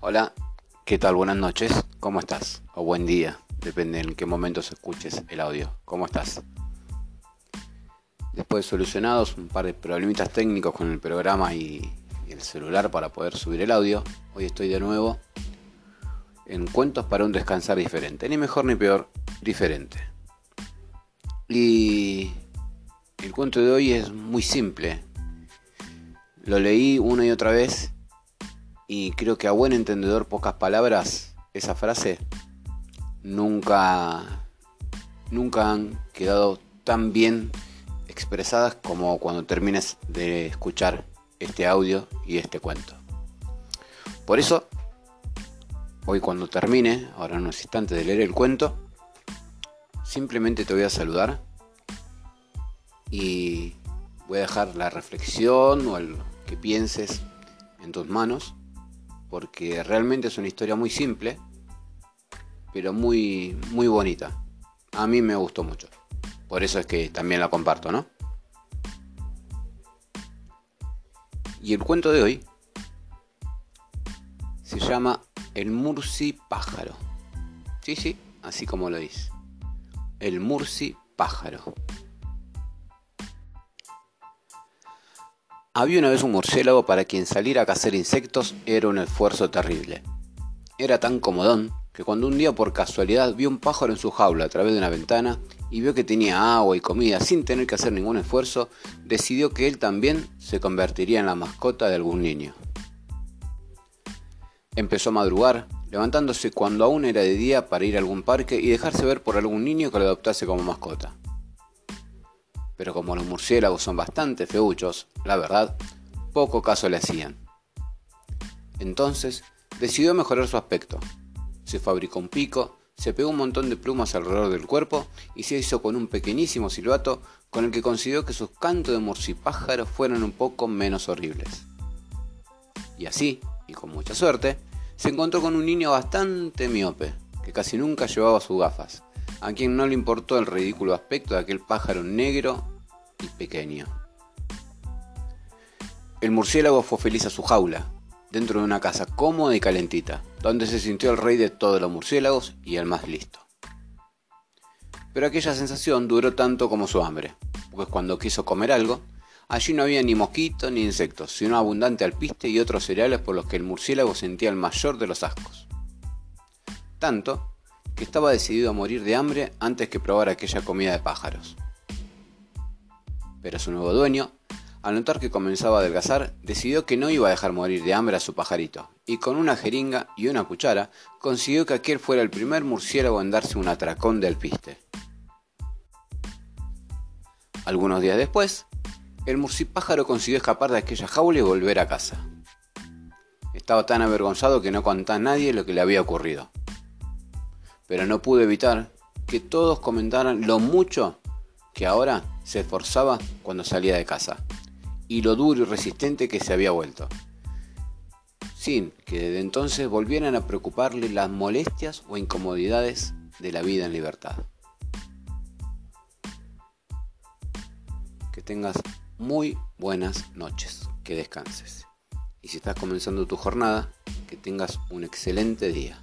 Hola, ¿qué tal? Buenas noches, ¿cómo estás? O buen día, depende en qué momento escuches el audio. ¿Cómo estás? Después de solucionados un par de problemitas técnicos con el programa y el celular para poder subir el audio, hoy estoy de nuevo en Cuentos para un descansar diferente. Ni mejor ni peor, diferente. Y el cuento de hoy es muy simple. Lo leí una y otra vez y creo que a buen entendedor pocas palabras, esa frase nunca nunca han quedado tan bien expresadas como cuando termines de escuchar este audio y este cuento. Por eso, hoy cuando termine, ahora en unos instantes de leer el cuento, simplemente te voy a saludar y voy a dejar la reflexión o el que pienses en tus manos porque realmente es una historia muy simple, pero muy, muy bonita. A mí me gustó mucho. Por eso es que también la comparto, ¿no? Y el cuento de hoy se llama El Murci Pájaro. Sí, sí, así como lo dice. El Murci Pájaro. Había una vez un murciélago para quien salir a cazar insectos era un esfuerzo terrible. Era tan comodón que cuando un día por casualidad vio un pájaro en su jaula a través de una ventana y vio que tenía agua y comida sin tener que hacer ningún esfuerzo, decidió que él también se convertiría en la mascota de algún niño. Empezó a madrugar, levantándose cuando aún era de día para ir a algún parque y dejarse ver por algún niño que lo adoptase como mascota pero como los murciélagos son bastante feuchos, la verdad, poco caso le hacían. Entonces, decidió mejorar su aspecto. Se fabricó un pico, se pegó un montón de plumas alrededor del cuerpo y se hizo con un pequeñísimo silbato con el que consiguió que sus cantos de murcipájaro fueran un poco menos horribles. Y así, y con mucha suerte, se encontró con un niño bastante miope, que casi nunca llevaba sus gafas, a quien no le importó el ridículo aspecto de aquel pájaro negro y pequeño. El murciélago fue feliz a su jaula, dentro de una casa cómoda y calentita, donde se sintió el rey de todos los murciélagos y el más listo. Pero aquella sensación duró tanto como su hambre, pues cuando quiso comer algo, allí no había ni mosquitos ni insectos, sino abundante alpiste y otros cereales por los que el murciélago sentía el mayor de los ascos. Tanto que estaba decidido a morir de hambre antes que probar aquella comida de pájaros. Pero su nuevo dueño, al notar que comenzaba a adelgazar, decidió que no iba a dejar morir de hambre a su pajarito, y con una jeringa y una cuchara consiguió que aquel fuera el primer murciélago en darse un atracón de alpiste. Algunos días después, el murcipájaro consiguió escapar de aquella jaula y volver a casa. Estaba tan avergonzado que no contó a nadie lo que le había ocurrido pero no pude evitar que todos comentaran lo mucho que ahora se esforzaba cuando salía de casa y lo duro y resistente que se había vuelto, sin que desde entonces volvieran a preocuparle las molestias o incomodidades de la vida en libertad. Que tengas muy buenas noches, que descanses. Y si estás comenzando tu jornada, que tengas un excelente día.